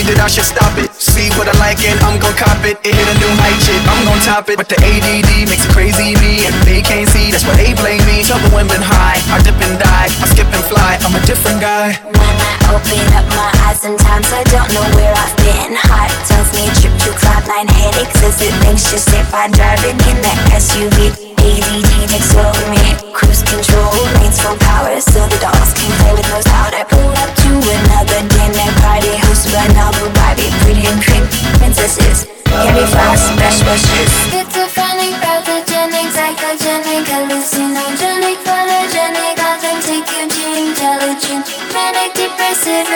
Me that I should stop it. See what I like and I'm gon' cop it. It hit a new height, shit. I'm gon' top it. But the ADD makes it crazy me, and they can't see. That's why they blame me. Trouble the been high. I dip and die. I skip and fly. I'm a different guy. When I open up my eyes, sometimes I don't know where I've been. Heart tells me cloud headaches. Is it anxious if I'm driving in that SUV? ADD takes over me. Cruise control, lanes full power, so the dolls can play with nose powder. Pull up to another dinner party hosted by Novel Barbie, pretty and cream princesses. Candy flowers, best wishes. Schizophrenic,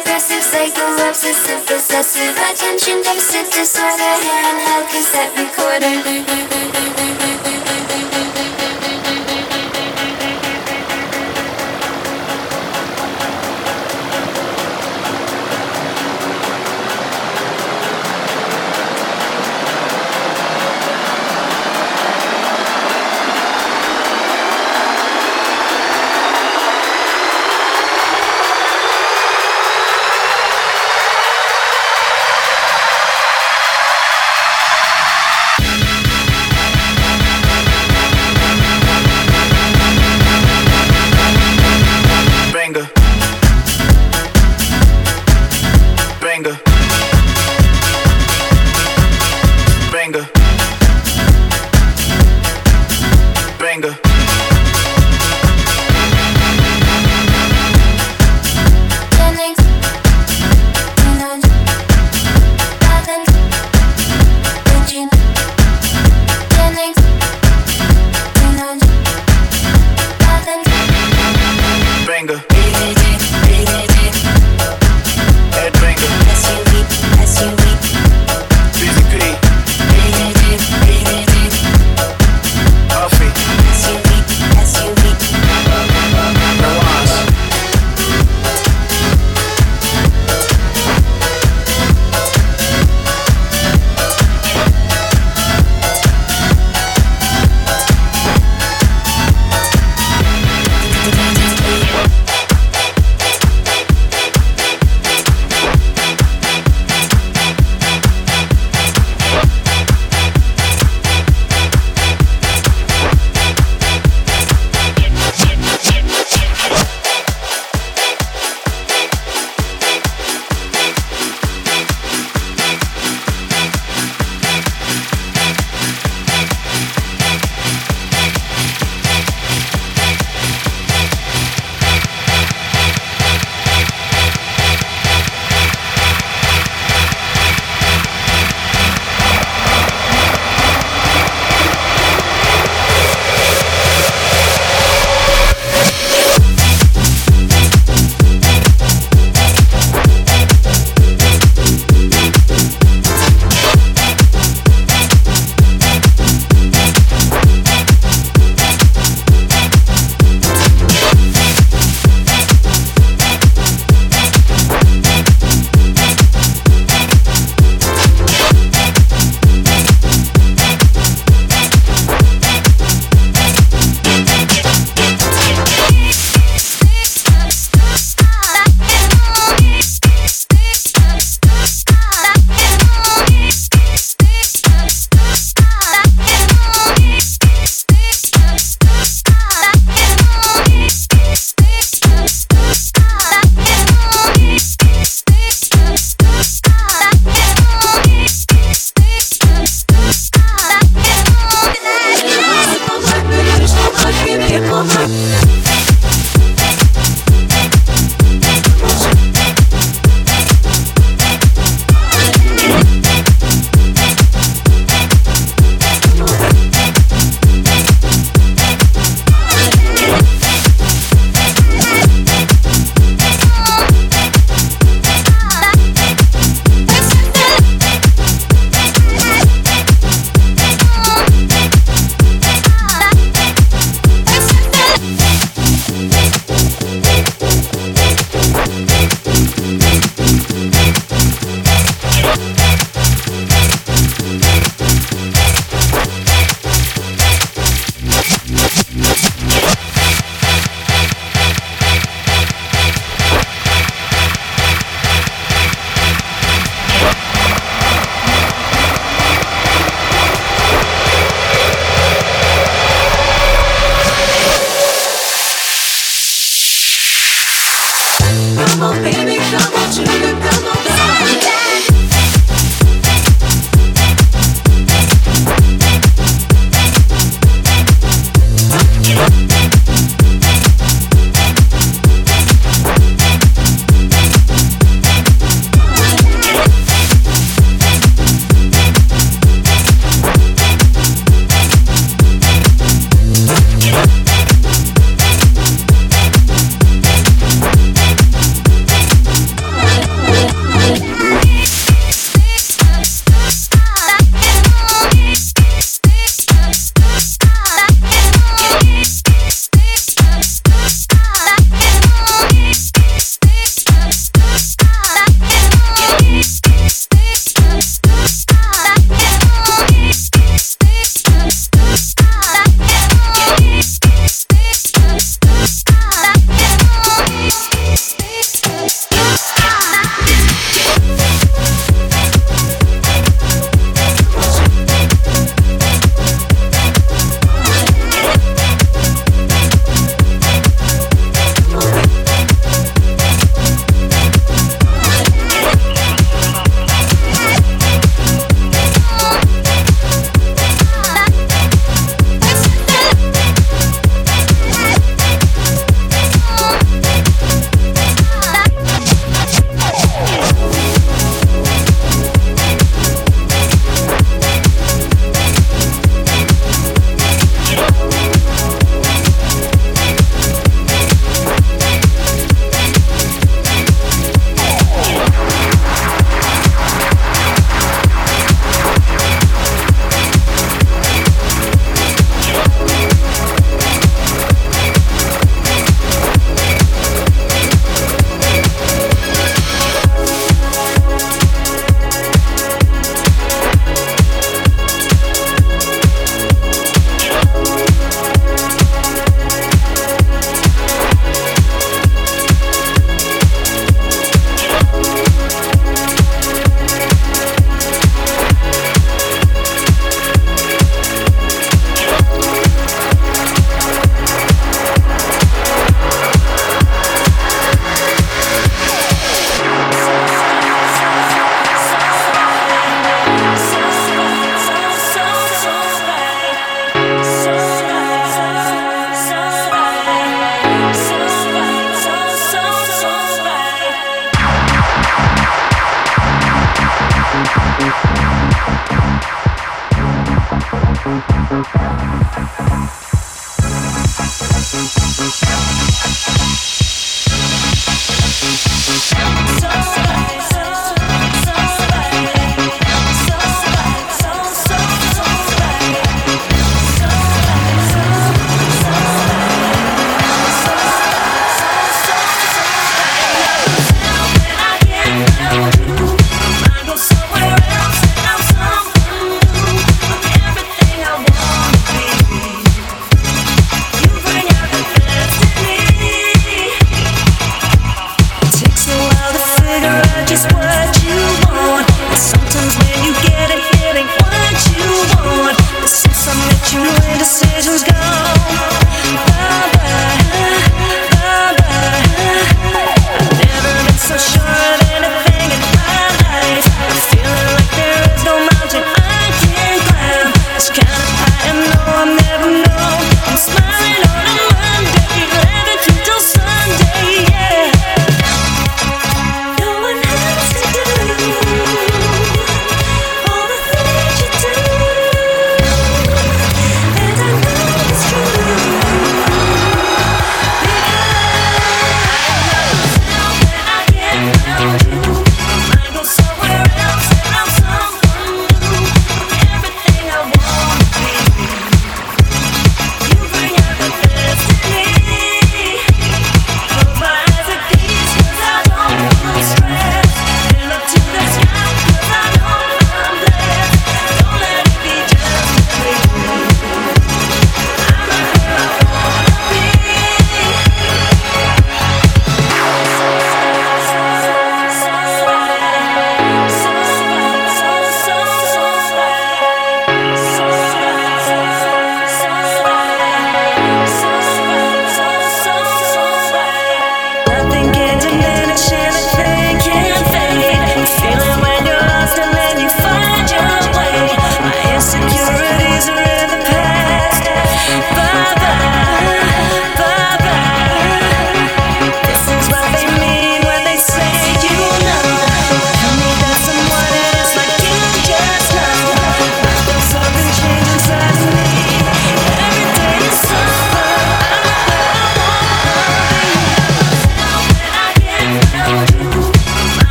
aggressive, psycho, obsessive, possessive, attention deficit disorder, handheld cassette recorder.